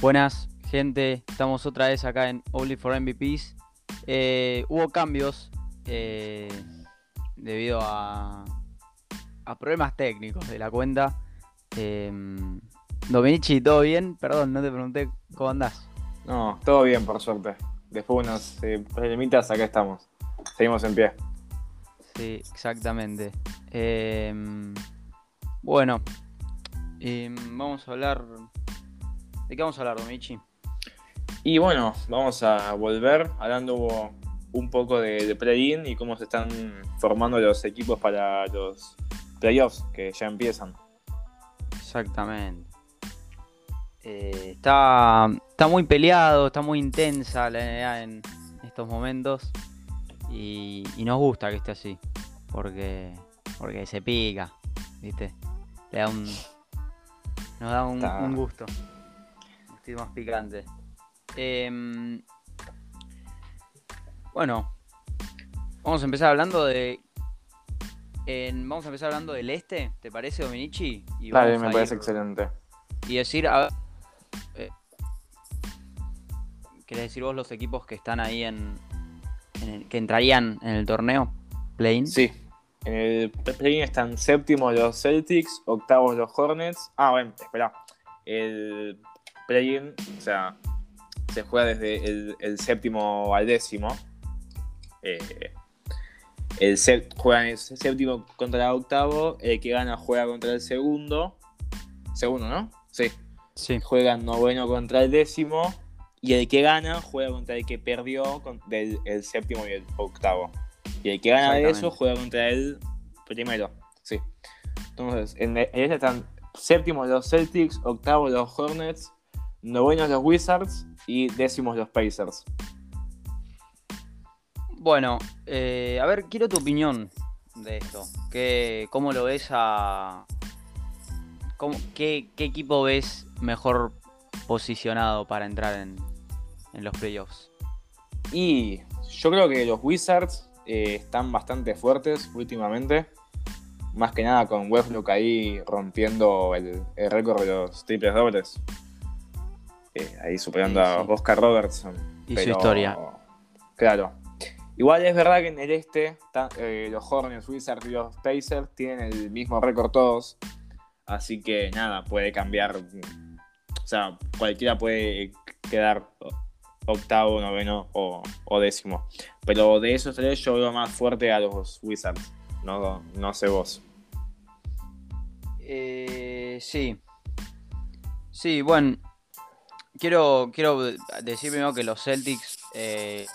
Buenas, gente. Estamos otra vez acá en Only for MVPs. Eh, hubo cambios eh, debido a, a problemas técnicos de la cuenta. Eh, Dominici, ¿todo bien? Perdón, no te pregunté cómo andás. No, todo bien, por suerte. Después de unos eh, problemitas, acá estamos. Seguimos en pie. Sí, exactamente. Eh, bueno, eh, vamos a hablar. ¿De qué vamos a hablar, Dominici? Y bueno, vamos a volver hablando un poco de, de play-in y cómo se están formando los equipos para los playoffs que ya empiezan. Exactamente. Eh, está, está muy peleado, está muy intensa la NBA en estos momentos. Y, y nos gusta que esté así. Porque, porque se pica, ¿viste? Le da un. Nos da un gusto. Más picante. Em, bueno, vamos a empezar hablando de. en- vamos a empezar hablando del este, ¿te parece, Dominici? Y Dale, me parece excelente. y decir, a ver, eh, ¿querés decir vos los equipos que están ahí en, en el- que entrarían en el torneo? Play-in. Sí. En el play-in están séptimos los Celtics, octavos los Hornets. Ah, bueno, espera. El play-in, o sea, se juega desde el, el séptimo al décimo. Eh, el juegan el séptimo contra el octavo. El que gana juega contra el segundo. Segundo, ¿no? Sí. Sí. Juegan noveno contra el décimo. Y el que gana juega contra el que perdió con- del el séptimo y el octavo. Y el que gana de eso juega contra el primero. Sí. Entonces, en, en este están séptimos los Celtics, octavos los Hornets, novenos los Wizards y décimos los Pacers. Bueno, eh, a ver, quiero tu opinión de esto. ¿Qué, ¿Cómo lo ves a... cómo- qué, qué equipo ves mejor posicionado para entrar en, en los playoffs? Y yo creo que los Wizards eh, están bastante fuertes últimamente. Más que nada con Westbrook ahí rompiendo el, el récord de los triples dobles. Eh, ahí superando Sí, a. Oscar Robertson. Y su historia. Claro. Igual es verdad que en el este ta- eh, los Hornets, Wizards y los Pacers tienen el mismo récord todos. Así que nada, puede cambiar. O sea, cualquiera puede quedar octavo, noveno o, o décimo. Pero de esos tres yo veo más fuerte a los Wizards. No, no sé vos. Eh, sí. Sí, bueno. Quiero, quiero decir primero que los Celtics eh,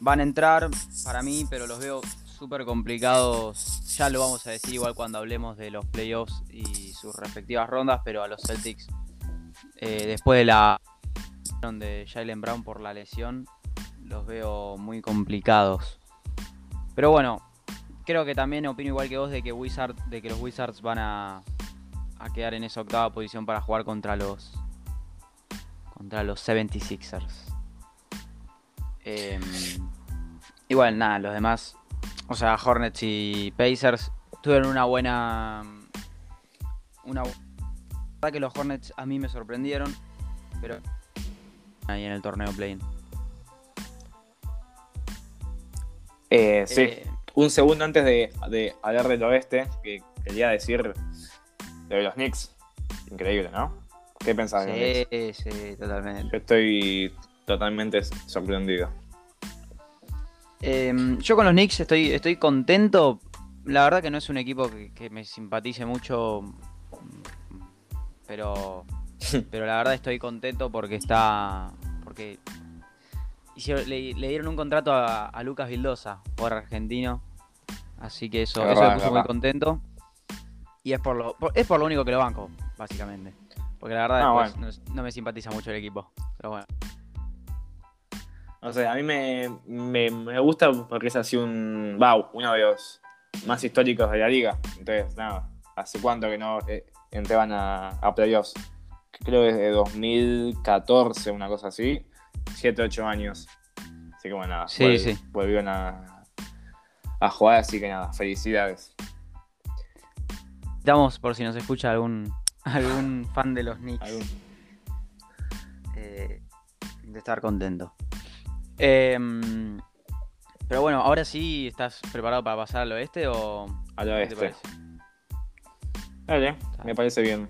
van a entrar para mí, pero los veo súper complicados. Ya lo vamos a decir igual cuando hablemos de los playoffs y sus respectivas rondas, pero a los Celtics, eh, después de la de Jalen Brown por la lesión, los veo muy complicados. Pero bueno, creo que también opino igual que vos de que Wizard, de que los Wizards van a, a quedar en esa octava posición para jugar contra los contra los 76ers. Em, y bueno, nada, los demás, o sea, Hornets y Pacers tuvieron una buena una la verdad que los Hornets a mí me sorprendieron, pero ahí en el torneo play Eh, sí. Un segundo antes de, de hablar del oeste, que quería decir de los Knicks. Increíble, ¿no? ¿Qué pensás de los Knicks? sí, sí, totalmente. Yo estoy totalmente sorprendido. Em, yo con los Knicks estoy, estoy contento. La verdad que no es un equipo que, que me simpatice mucho. Pero. Pero la verdad estoy contento porque está. Porque. hicieron- le, le dieron un contrato a, a Lucas Vildosa, por argentino. Así que eso, Es eso me puso muy contento. Y es por lo, por- es por lo único que lo banco, básicamente. Porque la verdad Ah, después no, no me simpatiza mucho el equipo. Pero bueno. No sé, a mí me, me, me gusta porque es así un. Wow, uno de los más históricos de la liga. Entonces, nada, ¿hace cuánto que no eh, entraban a, a playoffs? Creo que desde 2014, una cosa así. 7, 8 años. Así que bueno, nada, Sí, sí. volvieron a, a jugar, así que nada, felicidades. Damos por si nos escucha algún, algún fan de los Knicks. Algún- de estar contento. Em, pero bueno, ahora sí, ¿estás preparado para pasar al oeste o Al qué te oeste. parece? Dale, me parece bien.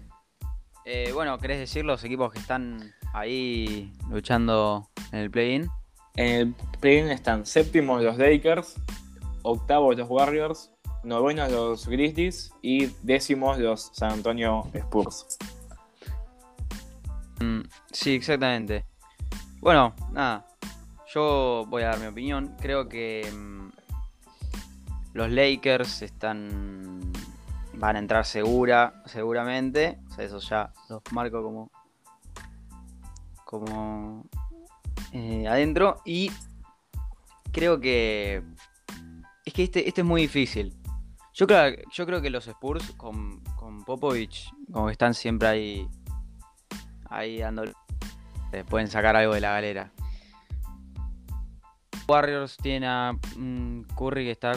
Eh, bueno, ¿querés decir los equipos que están ahí luchando en el play-in? En el play-in están séptimos los Lakers, octavos los Warriors, novenos los Grizzlies y décimos los San Antonio Spurs. Mm, sí, exactamente. Bueno, nada. Yo voy a dar mi opinión. Creo que mm, los Lakers están. van a entrar segura, seguramente. O sea, eso ya los marco como. como. eh, adentro. Y creo que. Es que este, este es muy difícil. Yo creo, yo creo que los Spurs con, con Popovich, como que están siempre ahí ahí dando. eh, pueden sacar algo de la galera. Warriors tiene a mm, Curry que está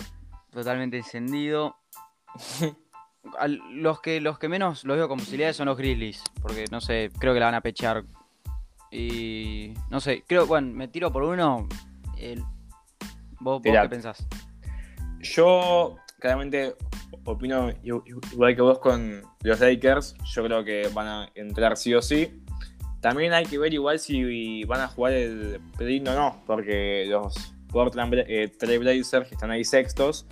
totalmente encendido. Los que los que menos los veo con posibilidades son los Grizzlies. Porque no sé, creo que la van a pechar. Y. No sé, creo, bueno, me tiro por uno. el- ¿Vos, qué pensás? Yo claramente opino igual que vos con los Lakers. Yo creo que van a entrar sí o sí. También hay que ver igual si van a jugar el play-in o no, porque los Portland eh, Trail Blazers, que están ahí sextos,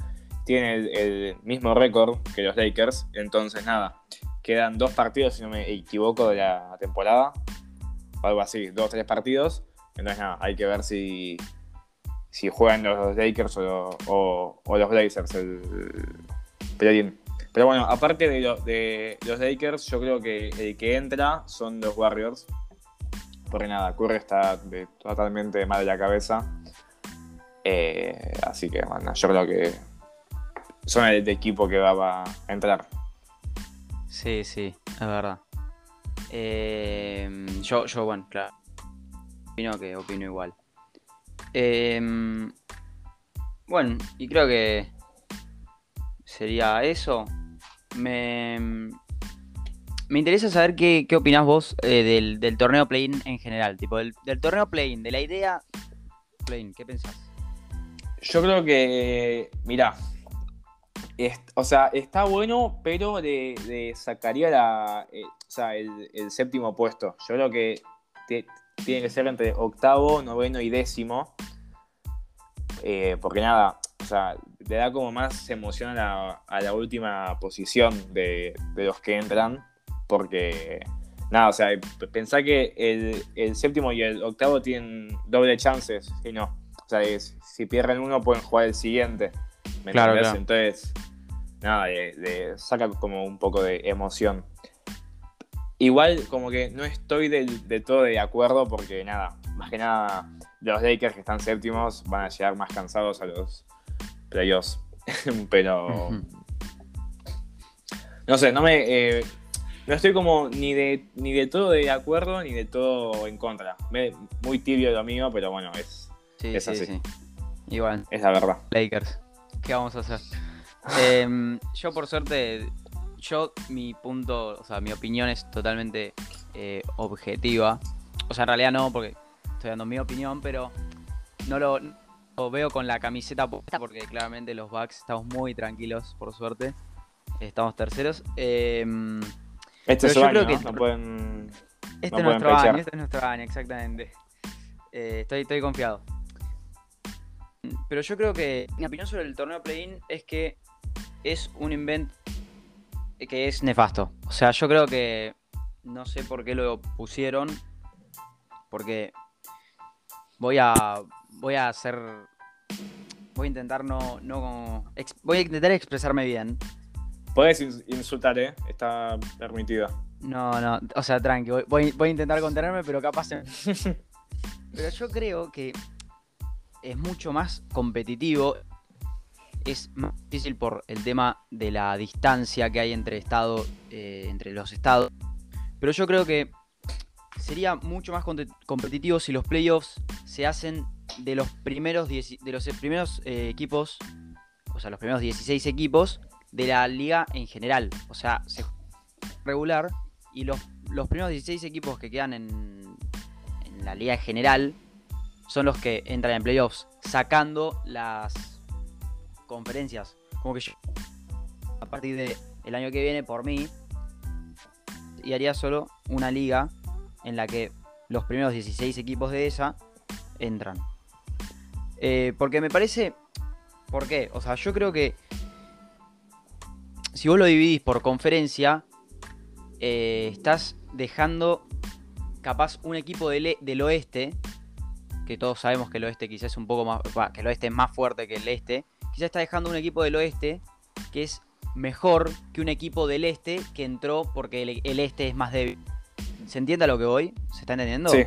tienen el, el mismo récord que los Lakers. Entonces, nada, quedan dos partidos, si no me equivoco, de la temporada. Algo así, dos o tres partidos. Entonces, nada, hay que ver si, si juegan los Lakers o, los Blazers el play-in. Pero bueno, aparte de, lo- de los Lakers, yo creo que el que entra son los Warriors. Porque nada, Curry está totalmente mal de la cabeza. Eh, así que, bueno, yo creo que son el, equipo que va, va a entrar. Sí, sí, es verdad. Eh, yo, yo, bueno, claro. Opino que opino igual. Eh, bueno, y creo que sería eso. Me, me interesa saber qué, qué opinás vos eh, del, del torneo play-in en general. Tipo, del, del torneo play-in, de la idea play-in, ¿qué pensás? Yo creo que, mirá, o sea, está bueno, pero le, le sacaría la, eh, o sea, el, el séptimo puesto. Yo creo que tiene que ser entre octavo, noveno y décimo. Eh, porque nada, o sea, le da como más emoción a la, a la última posición de, de los que entran. Porque, nada, o sea, pensá que el, el séptimo y el octavo tienen doble chances, y no. O sea, es- si pierden uno pueden jugar el siguiente. ¿me Claro, entendés? claro. Entonces, nada, le, le saca como un poco de emoción. Igual como que no estoy del, de todo de acuerdo porque nada, más que nada los Lakers que están séptimos van a llegar más cansados a los playoffs. Pero no sé, no me eh, no estoy como ni de ni de todo de acuerdo ni de todo en contra. Me- muy tibio lo mío, pero bueno, es, Sí, Es sí, así. sí. Igual. es la verdad. Lakers. ¿Qué vamos a hacer? Em, yo por suerte, yo mi punto, o sea, mi opinión es totalmente eh, objetiva. O sea, en realidad no, porque estoy dando mi opinión, pero no lo, lo veo con la camiseta puesta, porque claramente los Bucks estamos muy tranquilos, por suerte. Estamos terceros. Em, Este es su yo año, creo que- No pueden este es nuestro año, este es nuestro año, exactamente. Eh, estoy, estoy confiado. Pero yo creo que mi opinión sobre el torneo play-in es que es un invent que es nefasto. O sea, yo creo que no sé por qué lo pusieron. Porque voy a voy a hacer voy a intentar no no ex- voy a intentar expresarme bien. Puedes ins- insultar, ¿eh? Está permitido. No, no, o sea, tranqui, voy, voy- voy a intentar contenerme, pero capaz se- Pero yo creo que es mucho más competitivo, es más difícil por el tema de la distancia que hay entre estado, eh, entre los estados. Pero yo creo que sería mucho más competitivo si los playoffs se hacen de los primeros, de los primeros eh, equipos, o sea, los primeros 16 equipos de la liga en general. O sea, se regular y los, los primeros 16 equipos que quedan en, en en la liga general son los que entran en playoffs, sacando las conferencias. Como que yo, a partir del año que viene, por mí, y haría solo una liga en la que los primeros 16 equipos de esa entran. Eh, porque me parece. ¿Por qué? O sea, yo creo que. Si vos lo dividís por conferencia, eh, estás dejando capaz un equipo del, del, oeste, que todos sabemos que el oeste quizás es un poco más, que el oeste es más fuerte que el este, quizás está dejando un equipo del oeste que es mejor que un equipo del este que entró porque el, este es más débil. ¿Se entiende a lo que voy? ¿Se está entendiendo? Sí.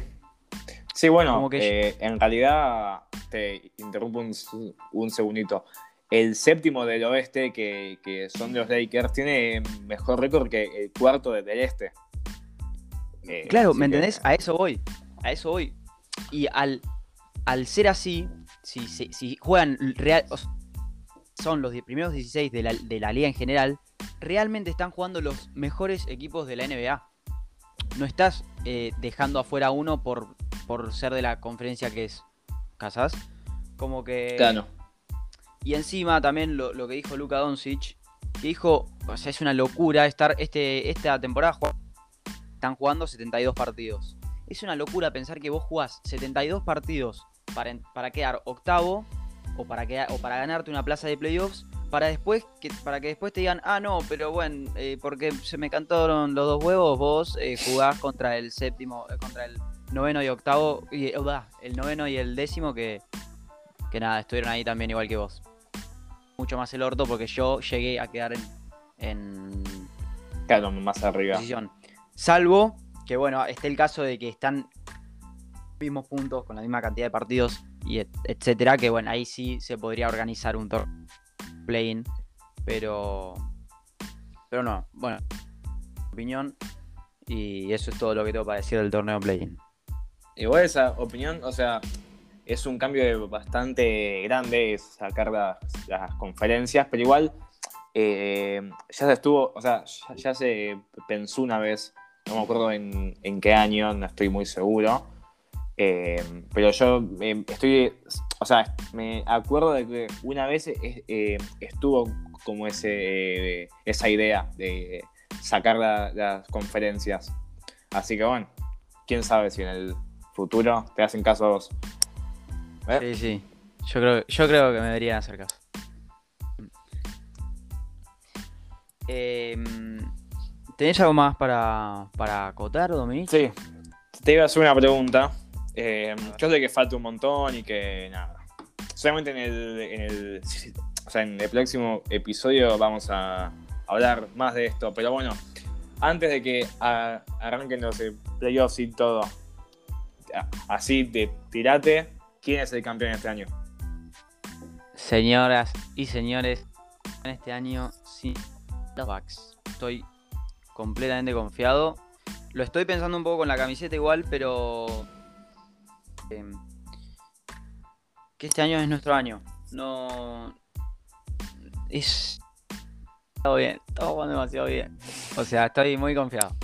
Sí, bueno, eh, en realidad te interrumpo un, segundito. El séptimo del oeste, que, son de los Lakers, tiene mejor récord que el cuarto del este. Eh, claro, ¿me entendés? A eso voy. A eso voy. Y al, al ser así, si, si, juegan real, son los primeros 16 de la, de la liga en general, realmente están jugando los mejores equipos de la NBA. No estás eh, dejando afuera uno por, por ser de la conferencia que es. ¿Casas? Como que. Claro. Y encima también lo, que dijo Luka Doncic, que dijo, o sea, es una locura estar este, esta temporada están jugando 72 partidos. Es una locura pensar que vos jugás 72 partidos para, para quedar octavo o para, que, o para ganarte una plaza de playoffs, para después que, para que después te digan, ah, no, pero bueno, eh, porque se me cantaron los dos huevos, vos eh, jugás contra el séptimo, eh, contra el noveno y octavo, y, el noveno y el décimo que, que nada, estuvieron ahí también igual que vos. Mucho más el orto porque yo llegué a quedar en... en claro, más arriba. Salvo que, bueno, esté el caso de que están mismos puntos con la misma cantidad de partidos y etcétera, que bueno, ahí sí se podría organizar un torneo play-in, pero pero no, bueno, opinión y eso es todo lo que tengo para decir del torneo play-in. Igual esa opinión, o sea, es un cambio bastante grande sacar las, conferencias, pero igual eh, ya se estuvo, o sea, ya, se pensó una vez, no me acuerdo en, en qué año, no estoy muy seguro, eh, pero yo eh, estoy, o sea, me acuerdo de que una vez eh, estuvo como ese, esa idea de sacar las conferencias. Así que bueno, quién sabe si en el futuro te hacen casos. Sí, sí. Yo creo, yo creo que me deberían hacer caso. Em, ¿Tenés algo más para, para acotar, Dominique? Sí. Te iba a hacer una pregunta. Eh, yo sé que falta un montón y que nada. Solamente en el, en el, o sea, en el próximo episodio vamos a hablar más de esto. Pero bueno, antes de que arranquen los playoffs y todo, así de tirate, ¿quién es el campeón este año? Señoras y señores, en este año sí, los Bucks. Estoy completamente confiado. Lo estoy pensando un poco con la camiseta igual, pero Que este año es nuestro año. No. Es. Todo bien, todo va demasiado bien. O sea, estoy muy confiado.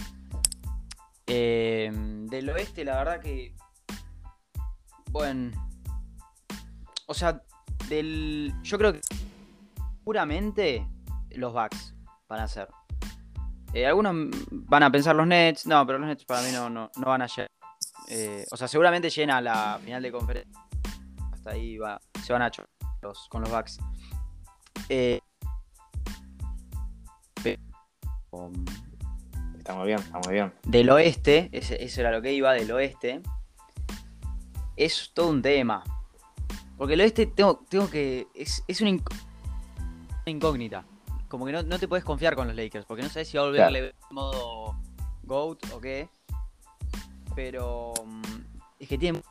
Em, del oeste, la verdad que. Bueno. O sea, del. Yo creo que. Puramente los Bucks van a ser. Eh, algunos van a pensar los Nets. No, pero los Nets para mí no, no, no van a llegar. Eh, o sea, seguramente llena la final de conferencia. Hasta ahí va, se van a echar con los Bucks. Eh, estamos bien, estamos bien. Del oeste, eso era lo que iba, del oeste. Es todo un tema. Porque el oeste tengo, tengo que. Es, una, incógnita. Como que no, te puedes confiar con los Lakers. Porque no sabes si va a volverle claro. modo GOAT o qué. Pero mm, es que tiene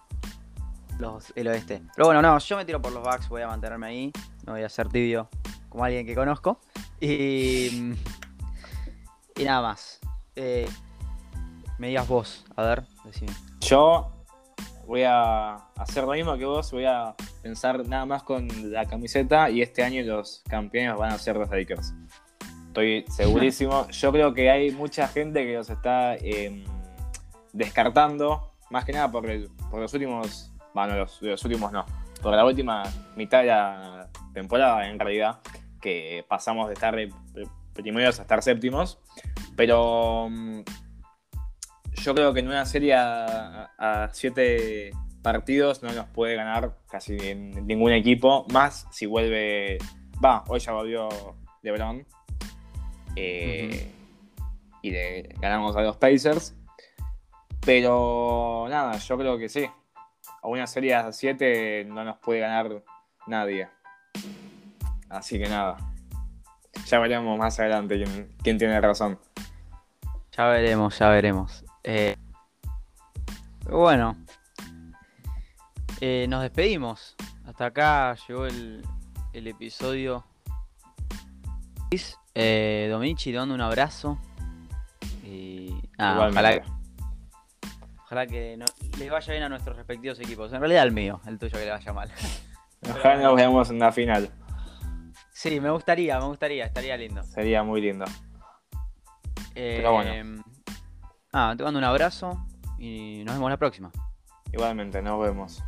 los, el oeste. Pero bueno, no, yo me tiro por los Bucks, voy a mantenerme ahí. No voy a ser tibio como alguien que conozco. Y, mm, y nada más. Eh, me digas vos, a ver, decime. Yo voy a hacer lo mismo que vos, voy a pensar nada más con la camiseta y este año los campeones van a ser los Lakers. Estoy segurísimo. Yo creo que hay mucha gente que los está... Em, descartando más que nada por, el- por los últimos, bueno, los, los últimos no, por la última mitad de la temporada en realidad, que pasamos de estar eh, primeros a estar séptimos, pero mm, yo creo que en una serie a, a siete partidos no nos puede ganar casi ningún equipo, más si vuelve, va, hoy ya volvió LeBron, eh, y le ganamos a los Pacers. Pero nada, yo creo que sí. A una serie a 7 no nos puede ganar nadie. Así que nada. Ya veremos más adelante quién, quién tiene razón. Ya veremos, ya veremos. Eh, bueno, eh, nos despedimos. Hasta acá llegó el, el episodio. Eh, Dominici, te mando un abrazo. Y nada, Igualmente. ojalá que no- les vaya bien a nuestros respectivos equipos. En realidad al mío, el tuyo que le vaya mal. Ojalá nos veamos en la final. Sí, me gustaría, me gustaría, estaría lindo. Sería muy lindo. Pero bueno. Eh, Ah, te mando un abrazo y nos vemos la próxima. Igualmente, nos vemos.